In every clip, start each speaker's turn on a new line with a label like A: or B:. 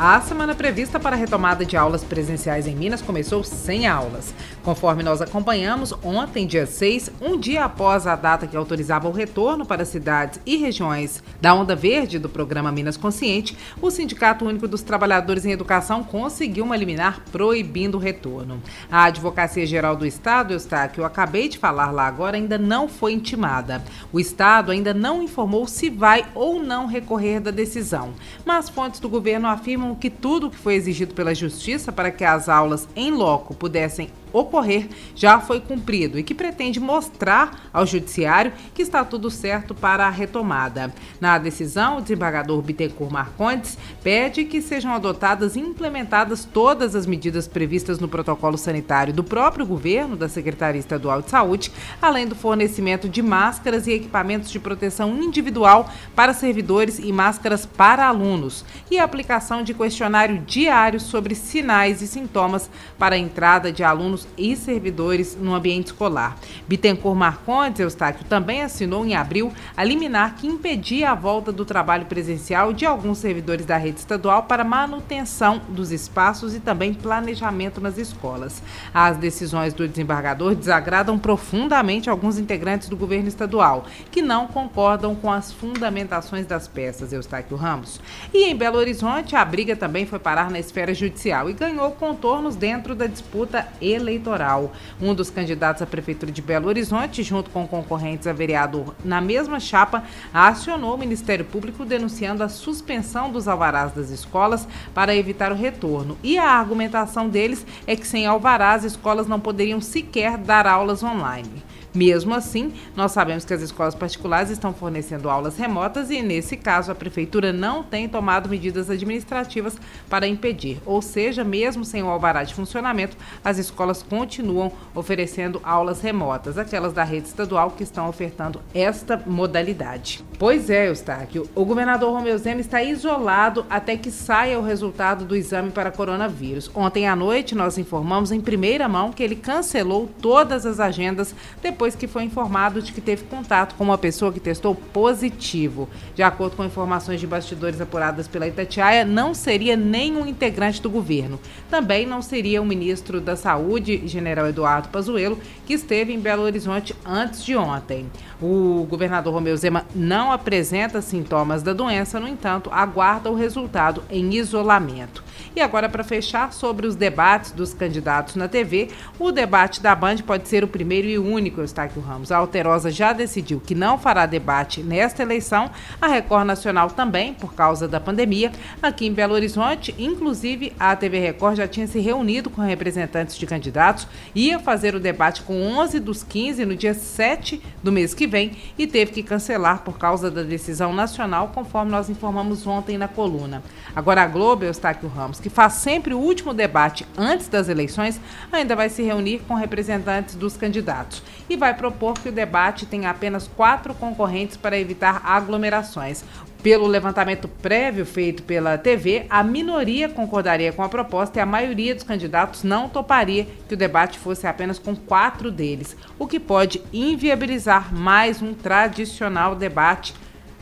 A: A semana prevista para a retomada de aulas presenciais em Minas começou sem aulas. Conforme nós acompanhamos, ontem, dia 6, um dia após a data que autorizava o retorno para cidades e regiões da onda verde do programa Minas Consciente, o Sindicato Único dos Trabalhadores em Educação conseguiu uma liminar proibindo o retorno. A Advocacia Geral do Estado, que eu acabei de falar lá agora, ainda não foi intimada. O Estado ainda não informou se vai ou não recorrer da decisão, mas fontes do governo afirmam que tudo que foi exigido pela Justiça para que as aulas em loco pudessem ocorrer já foi cumprido e que pretende mostrar ao Judiciário que está tudo certo para a retomada. Na decisão, o desembargador Bittencourt Marcondes pede que sejam adotadas e implementadas todas as medidas previstas no protocolo sanitário do próprio governo, da Secretaria Estadual de Saúde, além do fornecimento de máscaras e equipamentos de proteção individual para servidores e máscaras para alunos, e a aplicação de questionário diário sobre sinais e sintomas para a entrada de alunos alunos e servidores no ambiente escolar. Bittencourt Marcondes, Eustáquio, também assinou em abril a liminar que impedia a volta do trabalho presencial de alguns servidores da rede estadual para manutenção dos espaços e também planejamento nas escolas. As decisões do desembargador desagradam profundamente alguns integrantes do governo estadual, que não concordam com as fundamentações das peças, Eustáquio Ramos. E em Belo Horizonte, a briga também foi parar na esfera judicial e ganhou contornos dentro da disputa eleitoral eleitoral. Um dos candidatos à Prefeitura de Belo Horizonte, junto com concorrentes a vereador na mesma chapa, acionou o Ministério Público denunciando a suspensão dos alvarás das escolas para evitar o retorno. E a argumentação deles é que sem alvarás, as escolas não poderiam sequer dar aulas online. Mesmo assim, nós sabemos que as escolas particulares estão fornecendo aulas remotas e, nesse caso, a prefeitura não tem tomado medidas administrativas para impedir. Ou seja, mesmo sem o alvará de funcionamento, as escolas continuam oferecendo aulas remotas, aquelas da rede estadual que estão ofertando esta modalidade. Pois é, Eustáquio, o governador Romeu Zema está isolado até que saia o resultado do exame para coronavírus. Ontem à noite, nós informamos em primeira mão que ele cancelou todas as agendas depois que foi informado de que teve contato com uma pessoa que testou positivo. De acordo com informações de bastidores apuradas pela Itatiaia, não seria nenhum integrante do governo. Também não seria o ministro da Saúde, general Eduardo Pazuello, que esteve em Belo Horizonte antes de ontem. O governador Romeu Zema não apresenta sintomas da doença, no entanto, aguarda o resultado em isolamento. E agora, para fechar sobre os debates dos candidatos na TV, o debate da Band pode ser o primeiro e único, Eustáquio Ramos. A Alterosa já decidiu que não fará debate nesta eleição, a Record Nacional também, por causa da pandemia. Aqui em Belo Horizonte, inclusive, a TV Record já tinha se reunido com representantes de candidatos, ia fazer o debate com 11 dos 15 no dia 7 do mês que vem e teve que cancelar por causa da decisão nacional, conforme nós informamos ontem na coluna. Agora, a Globo, Eustáquio Ramos, que faz sempre o último debate antes das eleições, ainda vai se reunir com representantes dos candidatos e vai propor que o debate tenha apenas quatro concorrentes para evitar aglomerações. Pelo levantamento prévio feito pela TV, a minoria concordaria com a proposta e a maioria dos candidatos não toparia que o debate fosse apenas com quatro deles, o que pode inviabilizar mais um tradicional debate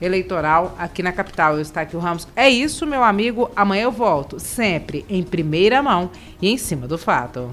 A: eleitoral aqui na capital. Eu estou aqui o Ramos. É isso, meu amigo. Amanhã eu volto, sempre em primeira mão e em cima do fato.